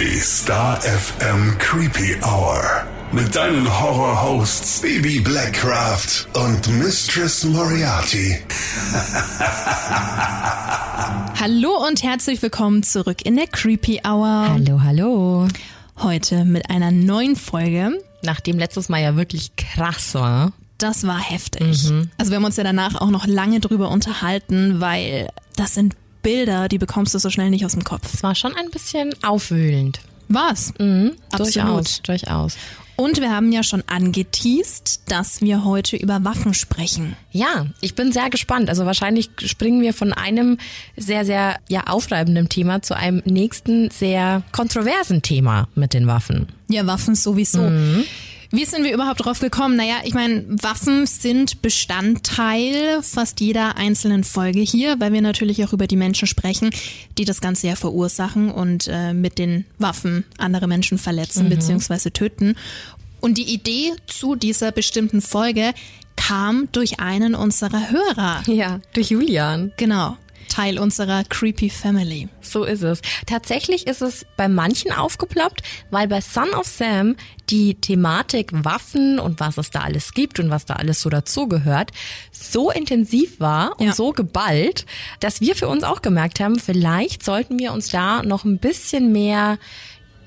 Die Star FM Creepy Hour. Mit deinen Horror-Hosts Baby Blackcraft und Mistress Moriarty. Hallo und herzlich willkommen zurück in der Creepy Hour. Hallo, hallo. Heute mit einer neuen Folge. Nachdem letztes Mal ja wirklich krass war. Das war heftig. Also wir haben uns ja danach auch noch lange drüber unterhalten, weil das sind Bilder, die bekommst du so schnell nicht aus dem Kopf. Es war schon ein bisschen aufwühlend. Was? Mhm. Durchaus, durchaus. Und wir haben ja schon angeteased, dass wir heute über Waffen sprechen. Ja, ich bin sehr gespannt. Also wahrscheinlich springen wir von einem sehr, sehr ja, aufreibenden Thema zu einem nächsten sehr kontroversen Thema mit den Waffen. Ja, Waffen sowieso. Wie sind wir überhaupt drauf gekommen? Naja, ich meine, Waffen sind Bestandteil fast jeder einzelnen Folge hier, weil wir natürlich auch über die Menschen sprechen, die das Ganze ja verursachen und äh, mit den Waffen andere Menschen verletzen bzw. töten. Und die Idee zu dieser bestimmten Folge kam durch einen unserer Hörer. Ja, durch Julian. Genau. Teil unserer Creepy Family. So ist es. Tatsächlich ist es bei manchen aufgeploppt, weil bei Son of Sam die Thematik Waffen und was es da alles gibt und was da alles so dazugehört, so intensiv war und Ja. so geballt, dass wir für uns auch gemerkt haben, vielleicht sollten wir uns da noch ein bisschen mehr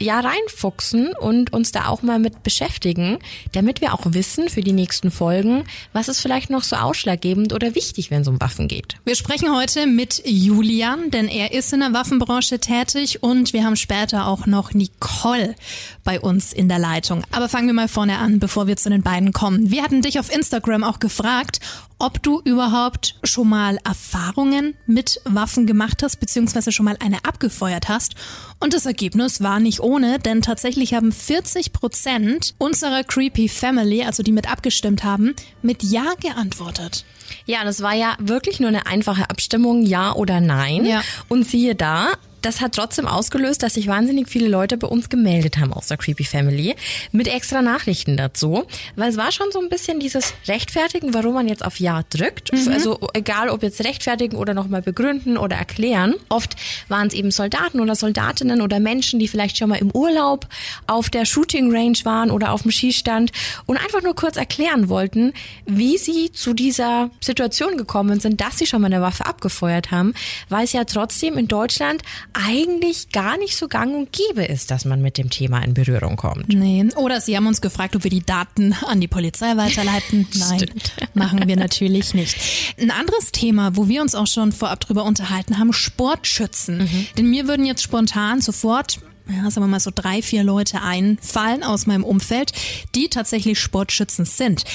ja reinfuchsen und uns da auch mal mit beschäftigen, damit wir auch wissen für die nächsten Folgen, was ist vielleicht noch so ausschlaggebend oder wichtig, wenn es um Waffen geht. Wir sprechen heute mit Julian, denn er ist in der Waffenbranche tätig und wir haben später auch noch Nicole bei uns in der Leitung. Aber fangen wir mal vorne an, bevor wir zu den beiden kommen. Wir hatten dich auf Instagram auch gefragt, ob du überhaupt schon mal Erfahrungen mit Waffen gemacht hast, beziehungsweise schon mal eine abgefeuert hast. Und das Ergebnis war nicht ohne, denn tatsächlich haben 40 Prozent unserer Creepy Family, also die mit abgestimmt haben, mit Ja geantwortet. Ja, das war ja wirklich nur eine einfache Abstimmung, ja oder nein. Ja. Und siehe da, das hat trotzdem ausgelöst, dass sich wahnsinnig viele Leute bei uns gemeldet haben aus der Creepy Family mit extra Nachrichten dazu, weil es war schon so ein bisschen dieses Rechtfertigen, warum man jetzt auf Ja drückt. Also egal, ob jetzt rechtfertigen oder nochmal begründen oder erklären. Oft waren es eben Soldaten oder Soldatinnen oder Menschen, die vielleicht schon mal im Urlaub auf der Shooting Range waren oder auf dem Schießstand und einfach nur kurz erklären wollten, wie sie zu dieser Situation gekommen sind, dass sie schon mal eine Waffe abgefeuert haben, weil es ja trotzdem in Deutschland eigentlich gar nicht so gang und gäbe ist, dass man mit dem Thema in Berührung kommt. Nee. Oder sie haben uns gefragt, ob wir die Daten an die Polizei weiterleiten. Nein, machen wir natürlich nicht. Ein anderes Thema, wo wir uns auch schon vorab drüber unterhalten haben, Sportschützen. Denn mir würden jetzt spontan sofort ja, sagen wir mal so drei, vier Leute einfallen aus meinem Umfeld, die tatsächlich Sportschützen sind.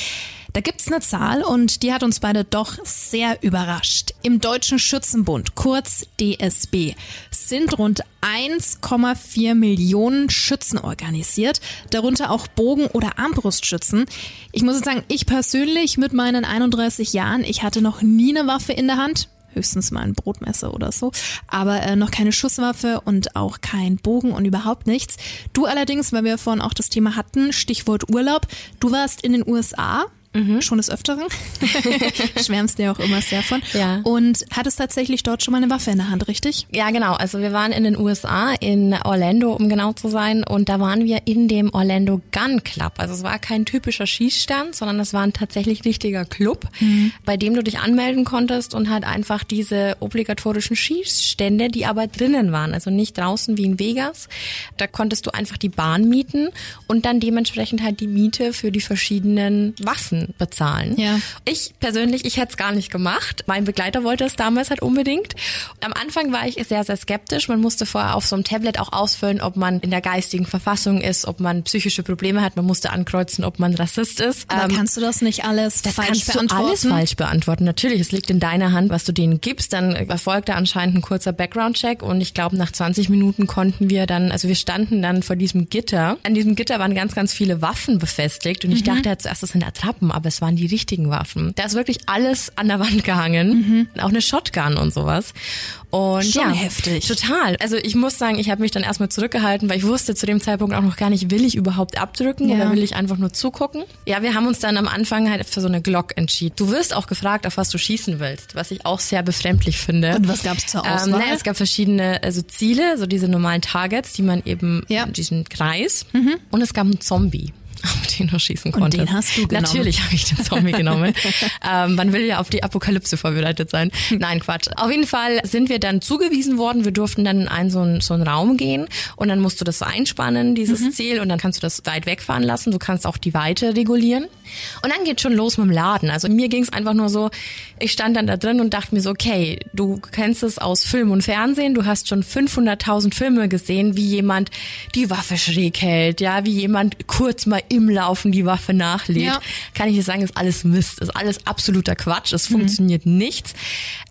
Da gibt's eine Zahl und die hat uns beide doch sehr überrascht. Im Deutschen Schützenbund, kurz DSB, sind rund 1,4 Millionen Schützen organisiert, darunter auch Bogen- oder Armbrustschützen. Ich muss jetzt sagen, ich persönlich mit meinen 31 Jahren, ich hatte noch nie eine Waffe in der Hand höchstens mal ein Brotmesser oder so, aber äh, noch keine Schusswaffe und auch kein Bogen und überhaupt nichts. Du allerdings, weil wir vorhin auch das Thema hatten, Stichwort Urlaub, du warst in den USA. Schon des Öfteren. Schwärmst dir auch immer sehr von. Ja. Und hattest tatsächlich dort schon mal eine Waffe in der Hand, richtig? Ja, genau. Also wir waren in den USA, in Orlando, um genau zu sein. Und da waren wir in dem Orlando Gun Club. Also es war kein typischer Schießstand, sondern es war ein tatsächlich richtiger Club, bei dem du dich anmelden konntest und halt einfach diese obligatorischen Schießstände, die aber drinnen waren. Also nicht draußen wie in Vegas. Da konntest du einfach die Bahn mieten und dann dementsprechend halt die Miete für die verschiedenen Waffen bezahlen. Ja. Ich persönlich, ich hätte es gar nicht gemacht. Mein Begleiter wollte es damals halt unbedingt. Am Anfang war ich sehr, sehr skeptisch. Man musste vorher auf so einem Tablet auch ausfüllen, ob man in der geistigen Verfassung ist, ob man psychische Probleme hat. Man musste ankreuzen, ob man Rassist ist. Aber Ähm, kannst du das nicht alles das falsch kannst beantworten? du alles falsch beantworten. Natürlich, es liegt in deiner Hand, was du denen gibst. Dann erfolgte anscheinend ein kurzer Background-Check und ich glaube, nach 20 Minuten konnten wir dann, also wir standen dann vor diesem Gitter. An diesem Gitter waren ganz, ganz viele Waffen befestigt und ich dachte halt zuerst, das sind Attrappen, aber es waren die richtigen Waffen. Da ist wirklich alles an der Wand gehangen, mhm. auch eine Shotgun und sowas. Und Schon ja, heftig. Total. Also ich muss sagen, ich habe mich dann erstmal zurückgehalten, weil ich wusste zu dem Zeitpunkt auch noch gar nicht, will ich überhaupt abdrücken Ja. oder will ich einfach nur zugucken. Ja, wir haben uns dann am Anfang halt für so eine Glock entschieden. Du wirst auch gefragt, auf was du schießen willst, was ich auch sehr befremdlich finde. Und was gab's zur Ähm, Auswahl? naja, es gab verschiedene also Ziele, so diese normalen Targets, die man eben, Ja. diesen Kreis. Und es gab einen Zombie. Auf den du schießen Und konntest. den hast du genommen. Natürlich habe ich den Zombie genommen. ähm, man will ja auf die Apokalypse vorbereitet sein. Nein, Quatsch. Auf jeden Fall sind wir dann zugewiesen worden. Wir durften dann in einen so, einen so einen Raum gehen und dann musst du das einspannen, dieses Mhm. Ziel, und dann kannst du das weit wegfahren lassen. Du kannst auch die Weite regulieren. Und dann geht schon los mit dem Laden. Also mir ging es einfach nur so, ich stand dann da drin und dachte mir so, okay, du kennst es aus Film und Fernsehen, du hast schon 500.000 Filme gesehen, wie jemand die Waffe schräg hält, ja, wie jemand kurz mal im Laufen die Waffe nachlädt. Ja. Kann ich dir sagen, ist alles Mist, ist alles absoluter Quatsch, es Mhm. funktioniert nichts.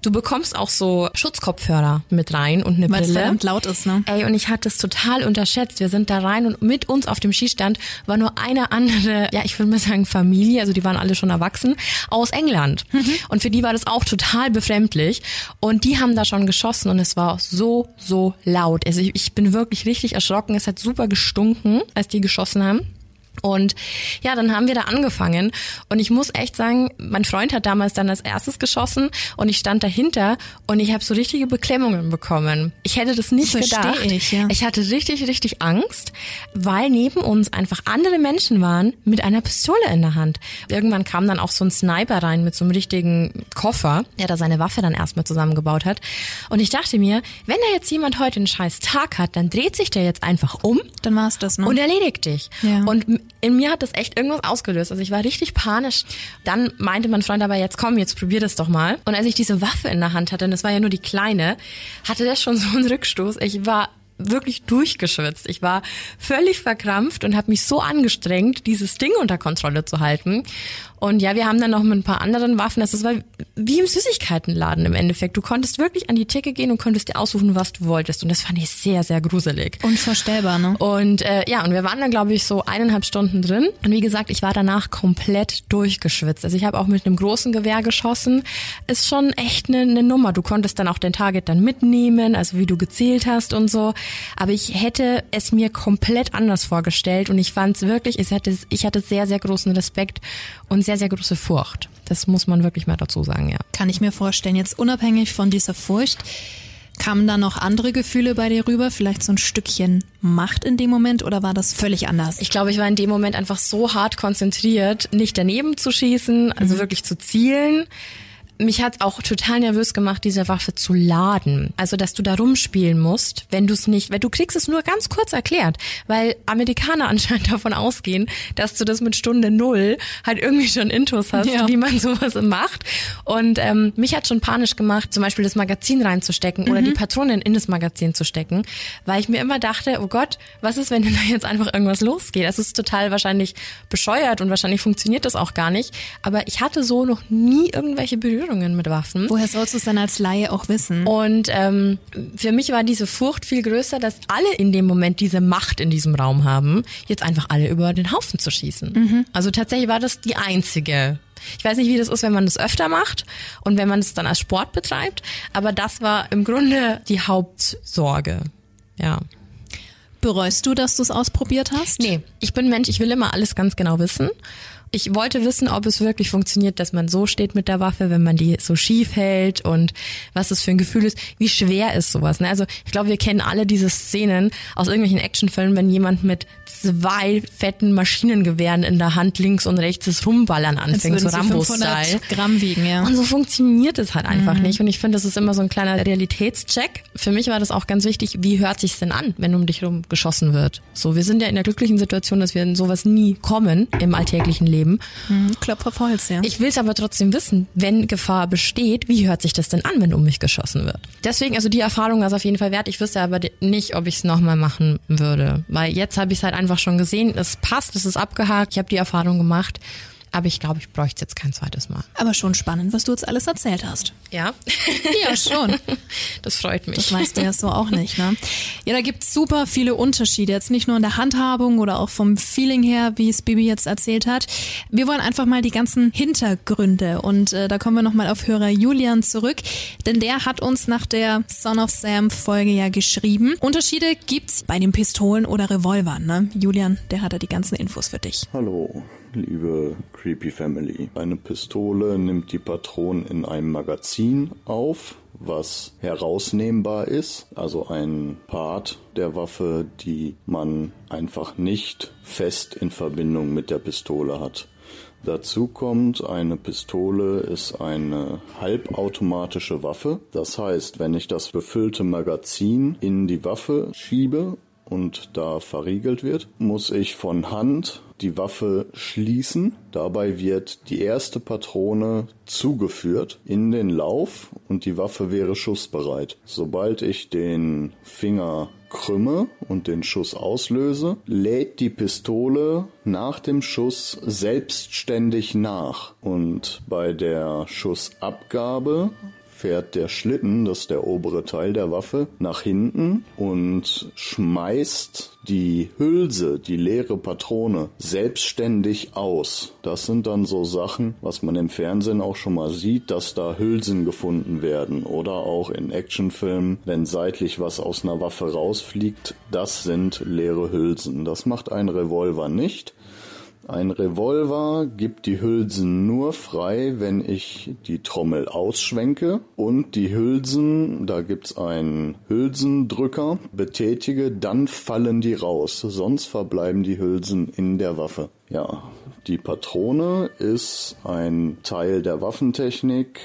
Du bekommst auch so Schutzkopfhörer mit rein und eine Weil es Brille. verdammt laut ist, ne? Ey, und ich hatte es total unterschätzt. Wir sind da rein und mit uns auf dem Skistand war nur eine andere, ja, ich würde mal sagen Familie, also die waren alle schon erwachsen, aus England. Und für die war das auch total befremdlich. Und die haben da schon geschossen und es war so, so laut. Also ich, ich bin wirklich richtig erschrocken. Es hat super gestunken, als die geschossen haben. Und ja, dann haben wir da angefangen und ich muss echt sagen, mein Freund hat damals dann als erstes geschossen und ich stand dahinter und ich habe so richtige Beklemmungen bekommen. Ich hätte das nicht Versteh gedacht. ich, ja. ich hatte richtig, richtig Angst, weil neben uns einfach andere Menschen waren mit einer Pistole in der Hand. Irgendwann kam dann auch so ein Sniper rein mit so einem richtigen Koffer, der da seine Waffe dann erstmal zusammengebaut hat. Und ich dachte mir, wenn da jetzt jemand heute einen scheiß Tag hat, dann dreht sich der jetzt einfach um Dann war's das, ne? und erledigt dich. Ja. Und in mir hat das echt irgendwas ausgelöst. Also ich war richtig panisch. Dann meinte mein Freund aber, jetzt komm, jetzt probier das doch mal. Und als ich diese Waffe in der Hand hatte, und das war ja nur die kleine, hatte das schon so einen Rückstoß. Ich war wirklich durchgeschwitzt. Ich war völlig verkrampft und habe mich so angestrengt, dieses Ding unter Kontrolle zu halten. Und ja, wir haben dann noch mit ein paar anderen Waffen. Das war wie im Süßigkeitenladen im Endeffekt. Du konntest wirklich an die Theke gehen und konntest dir aussuchen, was du wolltest. Und das fand ich sehr, sehr gruselig. Unvorstellbar, ne? Und äh, ja, und wir waren dann, glaube ich, so eineinhalb Stunden drin. Und wie gesagt, ich war danach komplett durchgeschwitzt. Also ich habe auch mit einem großen Gewehr geschossen. Ist schon echt eine, eine Nummer. Du konntest dann auch den Target dann mitnehmen, also wie du gezählt hast und so. Aber ich hätte es mir komplett anders vorgestellt. Und ich fand es wirklich, ich hatte, ich hatte sehr, sehr großen Respekt und sehr, sehr große Furcht. Das muss man wirklich mal dazu sagen, ja. Kann ich mir vorstellen. Jetzt unabhängig von dieser Furcht, kamen da noch andere Gefühle bei dir rüber? Vielleicht so ein Stückchen Macht in dem Moment oder war das völlig anders? Ich glaube, ich war in dem Moment einfach so hart konzentriert, nicht daneben zu schießen, also wirklich zu zielen. Mich hat auch total nervös gemacht, diese Waffe zu laden. Also, dass du da rumspielen musst, wenn du es nicht, weil du kriegst es nur ganz kurz erklärt, weil Amerikaner anscheinend davon ausgehen, dass du das mit Stunde Null halt irgendwie schon Intus hast, Ja. wie man sowas macht. Und ähm, mich hat schon panisch gemacht, zum Beispiel das Magazin reinzustecken oder die Patronen in das Magazin zu stecken, weil ich mir immer dachte, oh Gott, was ist, wenn denn da jetzt einfach irgendwas losgeht? Das ist total wahrscheinlich bescheuert und wahrscheinlich funktioniert das auch gar nicht. Aber ich hatte so noch nie irgendwelche Berührungen mit Waffen. Woher sollst du es denn als Laie auch wissen? Und ähm, für mich war diese Furcht viel größer, dass alle in dem Moment diese Macht in diesem Raum haben, jetzt einfach alle über den Haufen zu schießen. Also tatsächlich war das die einzige. Ich weiß nicht, wie das ist, wenn man das öfter macht und wenn man es dann als Sport betreibt, aber das war im Grunde die Hauptsorge. Ja. Bereust du, dass du es ausprobiert hast? Nee, ich bin Mensch, ich will immer alles ganz genau wissen. Ich wollte wissen, ob es wirklich funktioniert, dass man so steht mit der Waffe, wenn man die so schief hält und was das für ein Gefühl ist. Wie schwer ist sowas? Ne? Also ich glaube, wir kennen alle diese Szenen aus irgendwelchen Actionfilmen, wenn jemand mit zwei fetten Maschinengewehren in der Hand links und rechts das Rumballern anfängt, so würden sie 500 Rambo-Style. Gramm wiegen, ja. Und so funktioniert es halt einfach nicht. Und ich finde, das ist immer so ein kleiner Realitätscheck. Für mich war das auch ganz wichtig, wie hört sich's denn an, wenn um dich herum geschossen wird? So, wir sind ja in der glücklichen Situation, dass wir in sowas nie kommen im alltäglichen Leben. Mhm, Klopfer auf Holz, ja. Ich will es aber trotzdem wissen, wenn Gefahr besteht, wie hört sich das denn an, wenn um mich geschossen wird? Deswegen, also die Erfahrung es auf jeden Fall wert. Ich wüsste aber nicht, ob ich es nochmal machen würde. Weil jetzt habe ich es halt einfach schon gesehen. Es passt, es ist abgehakt. Ich habe die Erfahrung gemacht. Aber ich glaube, ich bräuchte es jetzt kein zweites Mal. Aber schon spannend, was du jetzt alles erzählt hast. Ja? Ja, schon. Das freut mich. Das weißt du ja so auch nicht, ne? Ja, da gibt's super viele Unterschiede. Jetzt nicht nur in der Handhabung oder auch vom Feeling her, wie es Bibi jetzt erzählt hat. Wir wollen einfach mal die ganzen Hintergründe und äh, da kommen wir nochmal auf Hörer Julian zurück, denn der hat uns nach der Son of Sam Folge ja geschrieben. Unterschiede gibt's bei den Pistolen oder Revolvern, ne? Julian, der hat da die ganzen Infos für dich. Hallo, liebe Creepy Family. Eine Pistole nimmt die Patronen in einem Magazin auf, was herausnehmbar ist, also ein Part der Waffe, die man einfach nicht fest in Verbindung mit der Pistole hat. Dazu kommt, eine Pistole ist eine halbautomatische Waffe. Das heißt, wenn ich das befüllte Magazin in die Waffe schiebe und da verriegelt wird, muss ich von Hand die Waffe schließen. Dabei wird die erste Patrone zugeführt in den Lauf und die Waffe wäre schussbereit. Sobald ich den Finger krümme und den Schuss auslöse, lädt die Pistole nach dem Schuss selbstständig nach. Und bei der Schussabgabe fährt der Schlitten, das ist der obere Teil der Waffe, nach hinten und schmeißt die Hülse, die leere Patrone, selbstständig aus. Das sind dann so Sachen, was man im Fernsehen auch schon mal sieht, dass da Hülsen gefunden werden oder auch in Actionfilmen, wenn seitlich was aus einer Waffe rausfliegt, das sind leere Hülsen. Das macht ein Revolver nicht. Ein Revolver gibt die Hülsen nur frei, wenn ich die Trommel ausschwenke und die Hülsen, da gibt's einen Hülsendrücker, betätige, dann fallen die raus, sonst verbleiben die Hülsen in der Waffe. Ja, die Patrone ist ein Teil der Waffentechnik,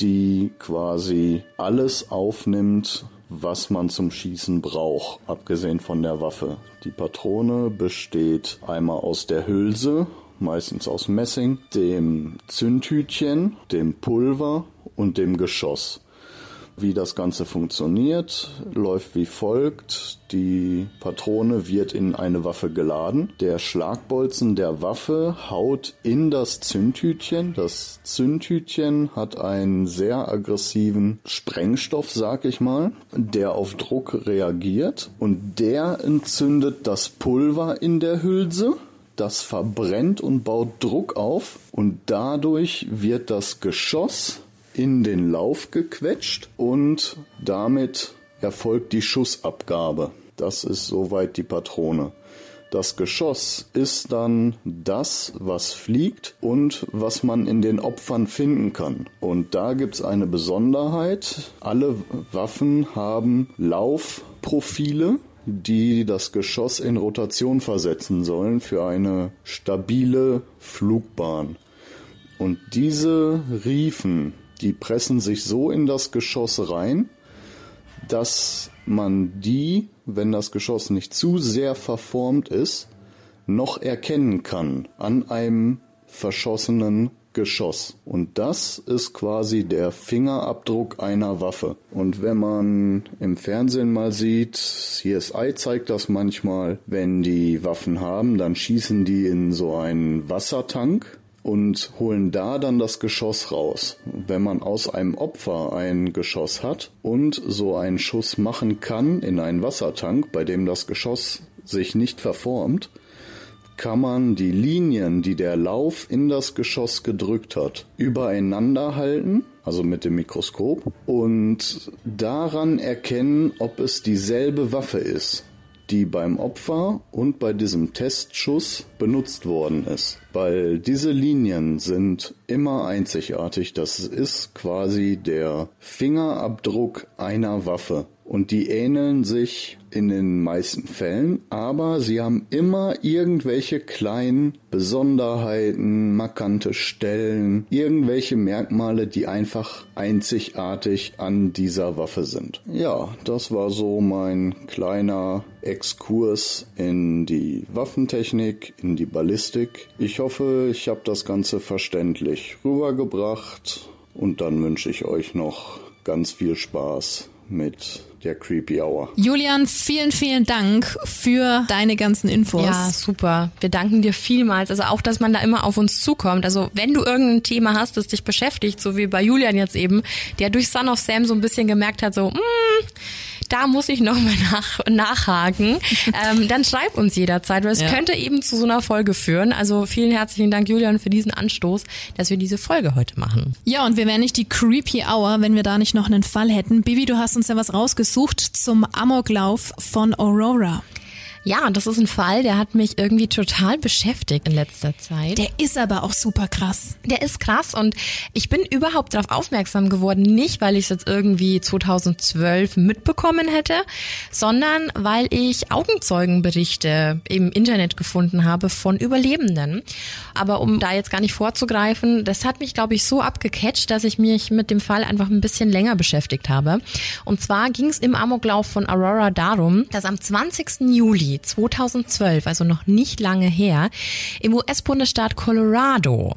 die quasi alles aufnimmt, was man zum Schießen braucht, abgesehen von der Waffe. Die Patrone besteht einmal aus der Hülse, meistens aus Messing, dem Zündhütchen, dem Pulver und dem Geschoss. Wie das Ganze funktioniert, läuft wie folgt. Die Patrone wird in eine Waffe geladen. Der Schlagbolzen der Waffe haut in das Zündhütchen. Das Zündhütchen hat einen sehr aggressiven Sprengstoff, sag ich mal, der auf Druck reagiert und der entzündet das Pulver in der Hülse. Das verbrennt und baut Druck auf und dadurch wird das Geschoss in den Lauf gequetscht und damit erfolgt die Schussabgabe. Das ist soweit die Patrone. Das Geschoss ist dann das, was fliegt und was man in den Opfern finden kann. Und da gibt's eine Besonderheit. Alle Waffen haben Laufprofile, die das Geschoss in Rotation versetzen sollen für eine stabile Flugbahn. Und diese Riefen die pressen sich so in das Geschoss rein, dass man die, wenn das Geschoss nicht zu sehr verformt ist, noch erkennen kann an einem verschossenen Geschoss. Und das ist quasi der Fingerabdruck einer Waffe. Und wenn man im Fernsehen mal sieht, CSI zeigt das manchmal, wenn die Waffen haben, dann schießen die in so einen Wassertank und holen da dann das Geschoss raus. Wenn man aus einem Opfer ein Geschoss hat und so einen Schuss machen kann in einen Wassertank, bei dem das Geschoss sich nicht verformt, kann man die Linien, die der Lauf in das Geschoss gedrückt hat, übereinander halten, also mit dem Mikroskop, und daran erkennen, ob es dieselbe Waffe ist die beim Opfer und bei diesem Testschuss benutzt worden ist. Weil diese Linien sind immer einzigartig. Das ist quasi der Fingerabdruck einer Waffe. Und die ähneln sich in den meisten Fällen, aber sie haben immer irgendwelche kleinen Besonderheiten, markante Stellen, irgendwelche Merkmale, die einfach einzigartig an dieser Waffe sind. Ja, das war so mein kleiner Exkurs in die Waffentechnik, in die Ballistik. Ich hoffe, ich habe das Ganze verständlich rübergebracht und dann wünsche ich euch noch ganz viel Spaß mit der Creepy Hour. Julian, vielen, vielen Dank für deine ganzen Infos. Ja, super. Wir danken dir vielmals. Also auch, dass man da immer auf uns zukommt. Also wenn du irgendein Thema hast, das dich beschäftigt, so wie bei Julian jetzt eben, der durch Son of Sam so ein bisschen gemerkt hat, so, mm, da muss ich nochmal nach, nachhaken, ähm, dann schreib uns jederzeit, weil es ja. könnte eben zu so einer Folge führen. Also vielen herzlichen Dank, Julian, für diesen Anstoß, dass wir diese Folge heute machen. Ja, und wir wären nicht die Creepy Hour, wenn wir da nicht noch einen Fall hätten. Bibi, du hast uns ja was rausgesucht zum Amoklauf von Aurora. Ja, das ist ein Fall, der hat mich irgendwie total beschäftigt in letzter Zeit. Der ist aber auch super krass. Der ist krass und ich bin überhaupt darauf aufmerksam geworden, nicht weil ich es jetzt irgendwie 2012 mitbekommen hätte, sondern weil ich Augenzeugenberichte im Internet gefunden habe von Überlebenden. Aber um da jetzt gar nicht vorzugreifen, das hat mich, glaube ich, so abgecatcht, dass ich mich mit dem Fall einfach ein bisschen länger beschäftigt habe. Und zwar ging es im Amoklauf von Aurora darum, dass am 20. Juli 2012, also noch nicht lange her, im US-Bundesstaat Colorado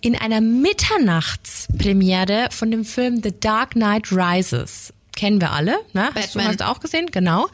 in einer Mitternachtspremiere von dem Film The Dark Knight Rises kennen wir alle, ne? Hast du, hast auch gesehen? Genau.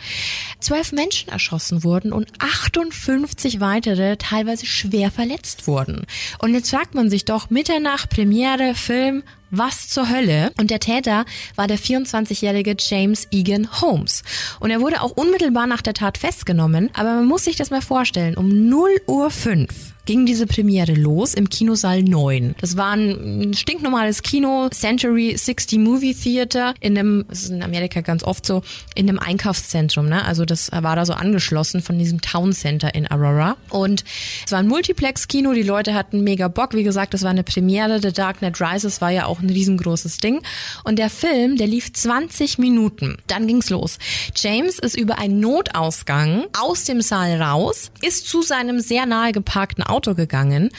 Zwölf Menschen erschossen wurden und 58 weitere teilweise schwer verletzt wurden. Und jetzt fragt man sich doch, Mitternacht, Premiere, Film, was zur Hölle? Und der Täter war der 24-jährige James Egan Holmes. Und er wurde auch unmittelbar nach der Tat festgenommen. Aber man muss sich das mal vorstellen. Um 0 Uhr 5 ging diese Premiere los im Kinosaal 9. Das war ein stinknormales Kino, Century 60 Movie Theater, in einem, das ist in Amerika ganz oft so, in einem Einkaufszentrum, ne? Also das war da so angeschlossen von diesem Town Center in Aurora. Und es war ein Multiplex-Kino, die Leute hatten mega Bock. Wie gesagt, das war eine Premiere. The Dark Knight Rises war ja auch ein riesengroßes Ding. Und der Film, der lief 20 Minuten. Dann ging's los. James ist über einen Notausgang aus dem Saal raus, ist zu seinem sehr nahe geparkten Auto Auto gegangen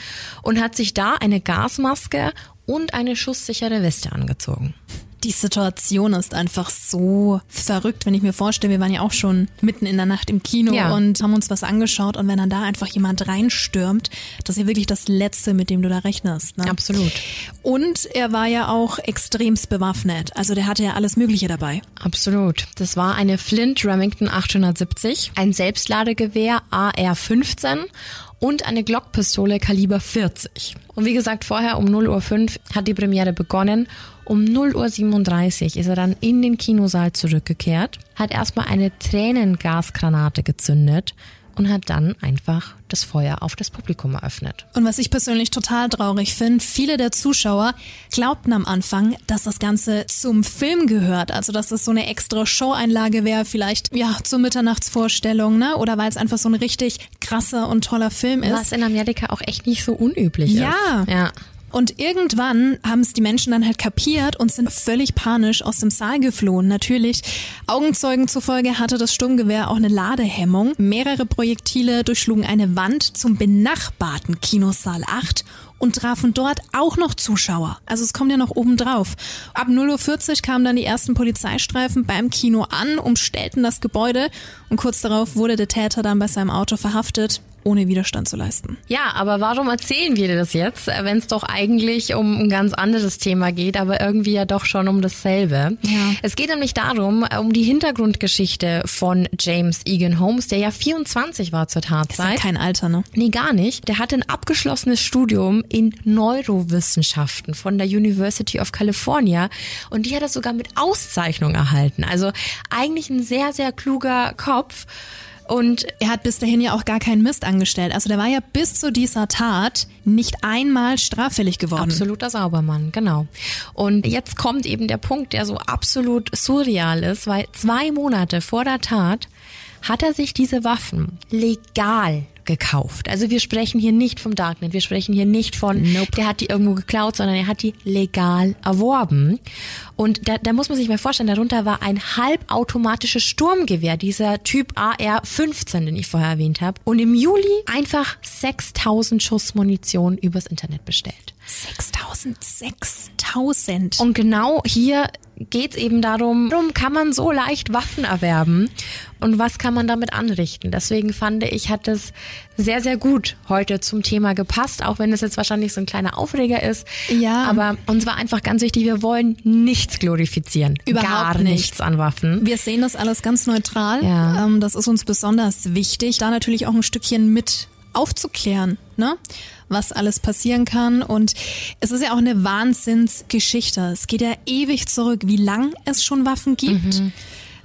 und hat sich da eine Gasmaske und eine schusssichere Weste angezogen. Die Situation ist einfach so verrückt, wenn ich mir vorstelle, wir waren ja auch schon mitten in der Nacht im Kino ja. und haben uns was angeschaut und wenn dann da einfach jemand reinstürmt, das ist ja wirklich das Letzte, mit dem du da rechnest. Ne? Absolut. Und er war ja auch extremst bewaffnet, also der hatte ja alles Mögliche dabei. Absolut. Das war eine Flint Remington 870, ein Selbstladegewehr AR-15 und eine Glockpistole Kaliber 40. Und wie gesagt, vorher um 0.05 Uhr hat die Premiere begonnen. Um 0.37 Uhr ist er dann in den Kinosaal zurückgekehrt, hat erstmal eine Tränengasgranate gezündet und hat dann einfach das Feuer auf das Publikum eröffnet. Und was ich persönlich total traurig finde, viele der Zuschauer glaubten am Anfang, dass das Ganze zum Film gehört, also dass das so eine extra Show-Einlage wäre, vielleicht ja zur Mitternachtsvorstellung, ne? Oder weil es einfach so ein richtig krasser und toller Film ist. Was in Amerika auch echt nicht so unüblich ja. ist. Ja. Und irgendwann haben es die Menschen dann halt kapiert und sind völlig panisch aus dem Saal geflohen. Natürlich, Augenzeugen zufolge hatte das Sturmgewehr auch eine Ladehemmung. Mehrere Projektile durchschlugen eine Wand zum benachbarten Kinosaal 8 und trafen dort auch noch Zuschauer. Also es kommt ja noch oben drauf. Ab 0.40 Uhr kamen dann die ersten Polizeistreifen beim Kino an, umstellten das Gebäude und kurz darauf wurde der Täter dann bei seinem Auto verhaftet ohne Widerstand zu leisten. Ja, aber warum erzählen wir dir das jetzt, wenn es doch eigentlich um ein ganz anderes Thema geht, aber irgendwie ja doch schon um dasselbe? Ja. Es geht nämlich darum, um die Hintergrundgeschichte von James Egan Holmes, der ja 24 war zur Tatzeit. Das ist kein Alter, ne? Nee, gar nicht. Der hat ein abgeschlossenes Studium in Neurowissenschaften von der University of California und die hat er sogar mit Auszeichnung erhalten. Also eigentlich ein sehr, sehr kluger Kopf. Und er hat bis dahin ja auch gar keinen Mist angestellt. Also der war ja bis zu dieser Tat nicht einmal straffällig geworden. Absoluter Saubermann, genau. Und jetzt kommt eben der Punkt, der so absolut surreal ist, weil zwei Monate vor der Tat hat er sich diese Waffen legal gekauft. Also wir sprechen hier nicht vom Darknet, wir sprechen hier nicht von, nope. der hat die irgendwo geklaut, sondern er hat die legal erworben. Und da, da muss man sich mal vorstellen, darunter war ein halbautomatisches Sturmgewehr, dieser Typ AR-15, den ich vorher erwähnt habe. Und im Juli einfach 6000 Schuss Munition übers Internet bestellt. 6000, 6000. Und genau hier geht's eben darum, warum kann man so leicht Waffen erwerben und was kann man damit anrichten. Deswegen fand ich, hat es sehr, sehr gut heute zum Thema gepasst, auch wenn es jetzt wahrscheinlich so ein kleiner Aufreger ist. Ja. Aber uns war einfach ganz wichtig, wir wollen nichts glorifizieren. Überhaupt Gar nicht. nichts an Waffen. Wir sehen das alles ganz neutral. Ja. Ähm, das ist uns besonders wichtig, da natürlich auch ein Stückchen mit aufzuklären, ne? was alles passieren kann. Und es ist ja auch eine Wahnsinnsgeschichte. Es geht ja ewig zurück, wie lang es schon Waffen gibt.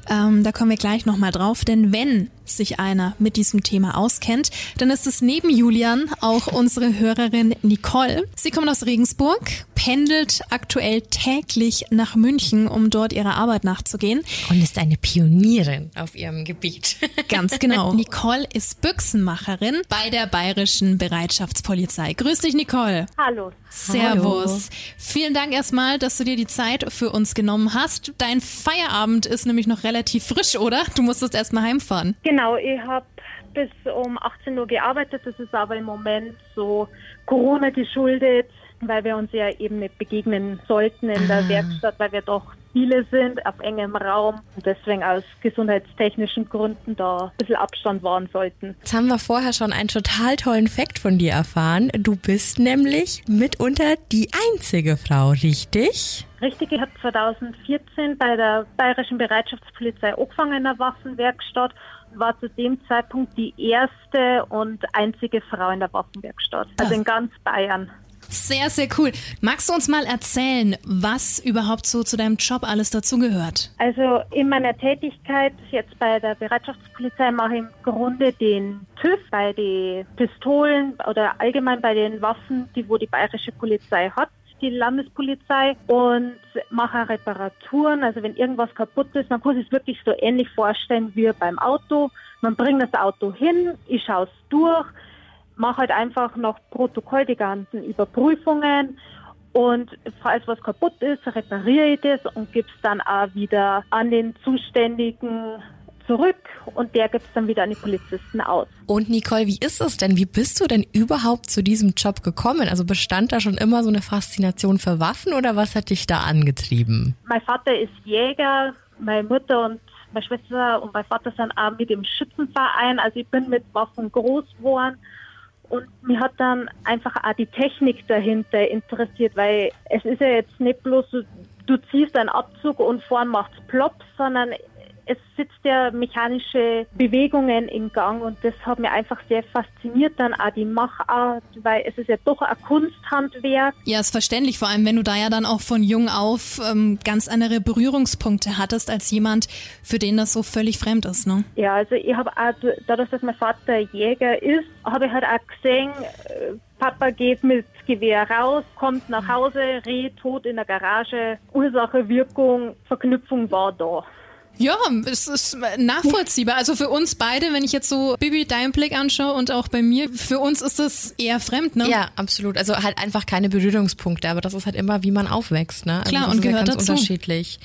Ähm, da kommen wir gleich nochmal drauf, denn wenn sich einer mit diesem Thema auskennt, dann ist es neben Julian auch unsere Hörerin Nicole. Sie kommt aus Regensburg, pendelt aktuell täglich nach München, um dort ihrer Arbeit nachzugehen. Und ist eine Pionierin auf ihrem Gebiet. Ganz genau. Nicole ist Büchsenmacherin bei der Bayerischen Bereitschaftspolizei. Grüß dich, Nicole. Hallo. Servus. Vielen Dank erstmal, dass du dir die Zeit für uns genommen hast. Dein Feierabend ist nämlich noch relativ frisch, oder? Du musstest erstmal heimfahren. Genau, ich habe bis um 18 Uhr gearbeitet. Das ist aber im Moment so Corona geschuldet, weil wir uns ja eben nicht begegnen sollten in der Werkstatt, weil wir doch viele sind auf engem Raum und deswegen aus gesundheitstechnischen Gründen da ein bisschen Abstand wahren sollten. Jetzt haben wir vorher schon einen total tollen Fakt von dir erfahren. Du bist nämlich mitunter die einzige Frau, richtig? Richtig, ich habe 2014 bei der Bayerischen Bereitschaftspolizei angefangen in der Waffenwerkstatt war zu dem Zeitpunkt die erste und einzige Frau in der Waffenwerkstatt, also in ganz Bayern. Sehr, sehr cool. Magst du uns mal erzählen, was überhaupt so zu deinem Job alles dazugehört? Also in meiner Tätigkeit jetzt bei der Bereitschaftspolizei mache ich im Grunde den TÜV bei den Pistolen oder allgemein bei den Waffen, die wo die bayerische Polizei hat die Landespolizei und mache Reparaturen. Also wenn irgendwas kaputt ist, man kann sich wirklich so ähnlich vorstellen wie beim Auto. Man bringt das Auto hin, ich schaue es durch, mache halt einfach nach Protokoll die ganzen Überprüfungen und falls was kaputt ist, repariere ich das und gebe es dann auch wieder an den Zuständigen zurück und der gibt es dann wieder an die Polizisten aus. Und Nicole, wie ist es denn? Wie bist du denn überhaupt zu diesem Job gekommen? Also bestand da schon immer so eine Faszination für Waffen oder was hat dich da angetrieben? Mein Vater ist Jäger, meine Mutter und meine Schwester und mein Vater sind auch mit dem Schützenverein. Also ich bin mit Waffen groß geworden. Und mir hat dann einfach auch die Technik dahinter interessiert, weil es ist ja jetzt nicht bloß so, du ziehst einen Abzug und vorn macht's plopp, sondern es sitzt ja mechanische Bewegungen in Gang und das hat mir einfach sehr fasziniert, dann auch die Machart, weil es ist ja doch ein Kunsthandwerk. Ja, ist verständlich, vor allem wenn du da ja dann auch von jung auf ähm, ganz andere Berührungspunkte hattest als jemand, für den das so völlig fremd ist, ne? Ja, also ich habe auch, dadurch, dass mein Vater Jäger ist, habe ich halt auch gesehen, äh, Papa geht mit Gewehr raus, kommt nach Hause, Reh tot in der Garage, Ursache, Wirkung, Verknüpfung war da. Ja, es ist nachvollziehbar. Also für uns beide, wenn ich jetzt so Bibi deinen Blick anschaue und auch bei mir, für uns ist das eher fremd, ne? Ja, absolut. Also halt einfach keine Berührungspunkte, aber das ist halt immer, wie man aufwächst, ne? Also Klar, und gehört ganz dazu. unterschiedlich.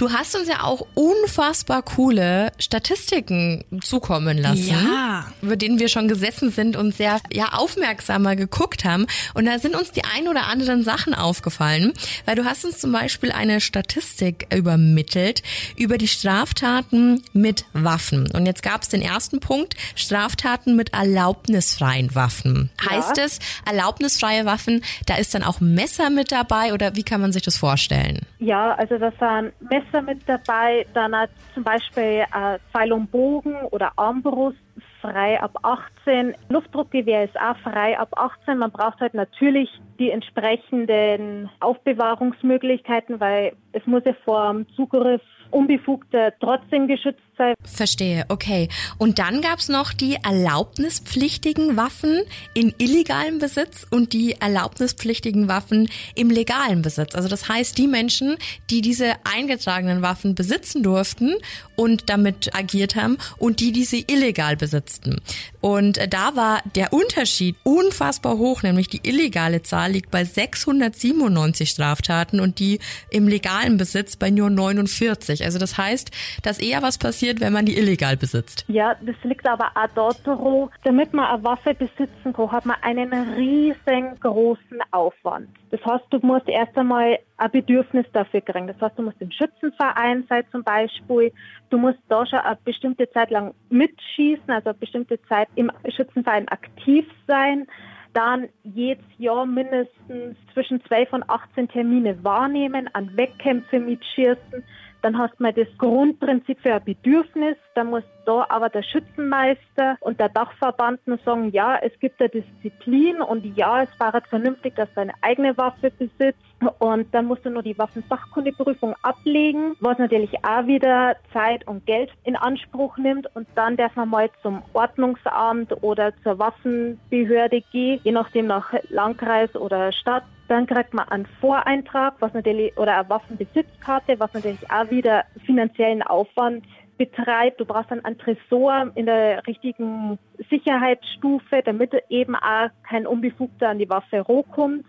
Du hast uns ja auch unfassbar coole Statistiken zukommen lassen, Ja. über denen wir schon gesessen sind und sehr ja aufmerksamer geguckt haben. Und da sind uns die ein oder anderen Sachen aufgefallen, weil du hast uns zum Beispiel eine Statistik übermittelt über die Straftaten mit Waffen. Und jetzt gab es den ersten Punkt, Straftaten mit erlaubnisfreien Waffen. Heißt es, erlaubnisfreie Waffen, da ist dann auch Messer mit dabei oder wie kann man sich das vorstellen? Ja, also da sind Messer mit dabei, dann auch zum Beispiel äh, Pfeil und Bogen oder Armbrust frei ab 18. Luftdruckgewehr ist auch frei ab 18. Man braucht halt natürlich die entsprechenden Aufbewahrungsmöglichkeiten, weil es muss ja vor dem Zugriff Unbefugter trotzdem geschützt sein. Verstehe, okay. Und dann gab's noch die erlaubnispflichtigen Waffen in illegalem Besitz und die erlaubnispflichtigen Waffen im legalen Besitz. Also das heißt, die Menschen, die diese eingetragenen Waffen besitzen durften und damit agiert haben und die, die sie illegal besitzten. Und äh, da war der Unterschied unfassbar hoch, nämlich die illegale Zahl liegt bei 697 Straftaten und die im legalen Besitz bei nur 49. Also das heißt, dass eher was passiert, wenn man die illegal besitzt. Ja, das liegt aber auch daran, damit man eine Waffe besitzen kann, hat man einen riesengroßen Aufwand. Das heißt, du musst erst einmal ein Bedürfnis dafür kriegen. Das heißt, du musst im Schützenverein sein zum Beispiel. Du musst da schon eine bestimmte Zeit lang mitschießen, also eine bestimmte Zeit im Schützenverein aktiv sein dann jedes Jahr mindestens zwischen 12 und 18 Termine wahrnehmen, an Wettkämpfe mitschießen. Dann hast du mal das Grundprinzip für ein Bedürfnis. Dann muss da aber der Schützenmeister und der Dachverband nur sagen, ja, es gibt eine Disziplin und ja, es war vernünftig, dass du eine eigene Waffe besitzt. Und dann musst du nur die Waffensachkundeprüfung ablegen, was natürlich auch wieder Zeit und Geld in Anspruch nimmt. Und dann darf man mal zum Ordnungsamt oder zur Waffenbehörde gehen, je nachdem nach Landkreis oder Stadt. Dann kriegt man einen Voreintrag, was natürlich, oder eine Waffenbesitzkarte, was natürlich auch wieder finanziellen Aufwand betreibt. Du brauchst dann einen Tresor in der richtigen Sicherheitsstufe, damit eben auch kein Unbefugter an die Waffe rohkommt.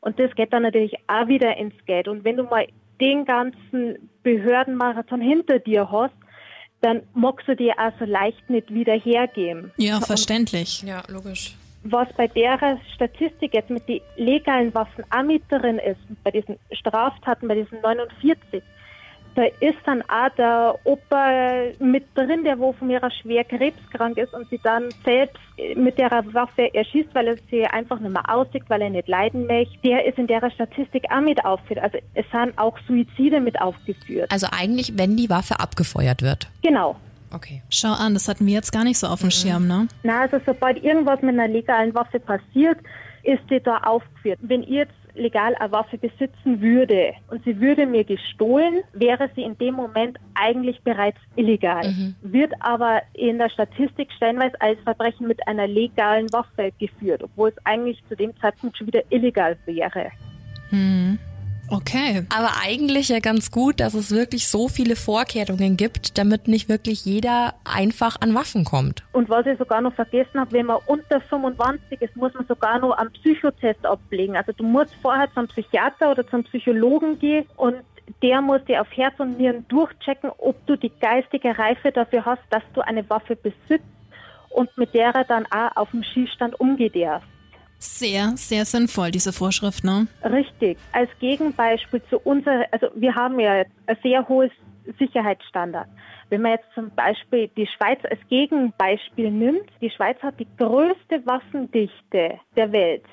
Und das geht dann natürlich auch wieder ins Geld. Und wenn du mal den ganzen Behördenmarathon hinter dir hast, dann magst du dir also leicht nicht wieder hergeben. Ja, verständlich. Ja, logisch was bei der Statistik jetzt mit den legalen Waffen auch mit drin ist, bei diesen Straftaten, bei diesen 49, da ist dann auch der Opa mit drin, der wo von ihrer schwer krebskrank ist und sie dann selbst mit der Waffe erschießt, weil er sie einfach nicht mehr aussieht, weil er nicht leiden möchte. Der ist in der Statistik auch mit aufgeführt. Also es sind auch Suizide mit aufgeführt. Also eigentlich, wenn die Waffe abgefeuert wird. Genau. Okay. Schau an, das hatten wir jetzt gar nicht so auf dem mhm. Schirm, ne? Na, also sobald irgendwas mit einer legalen Waffe passiert, ist die da aufgeführt. Wenn ich jetzt legal eine Waffe besitzen würde und sie würde mir gestohlen, wäre sie in dem Moment eigentlich bereits illegal. Mhm. Wird aber in der Statistik stellenweise als Verbrechen mit einer legalen Waffe geführt, obwohl es eigentlich zu dem Zeitpunkt schon wieder illegal wäre. Mhm. Okay. Aber eigentlich ja ganz gut, dass es wirklich so viele Vorkehrungen gibt, damit nicht wirklich jeder einfach an Waffen kommt. Und was ich sogar noch vergessen habe, wenn man unter 25 ist, muss man sogar noch einen Psychotest ablegen. Also du musst vorher zum Psychiater oder zum Psychologen gehen und der muss dir auf Herz und Nieren durchchecken, ob du die geistige Reife dafür hast, dass du eine Waffe besitzt und mit der er dann auch auf dem Schießstand umgehen darfst. Sehr, sehr sinnvoll, diese Vorschrift, ne? Richtig. Als Gegenbeispiel zu unserer, also wir haben ja ein sehr hohes Sicherheitsstandard. Wenn man jetzt zum Beispiel die Schweiz als Gegenbeispiel nimmt, die Schweiz hat die größte Waffendichte der Welt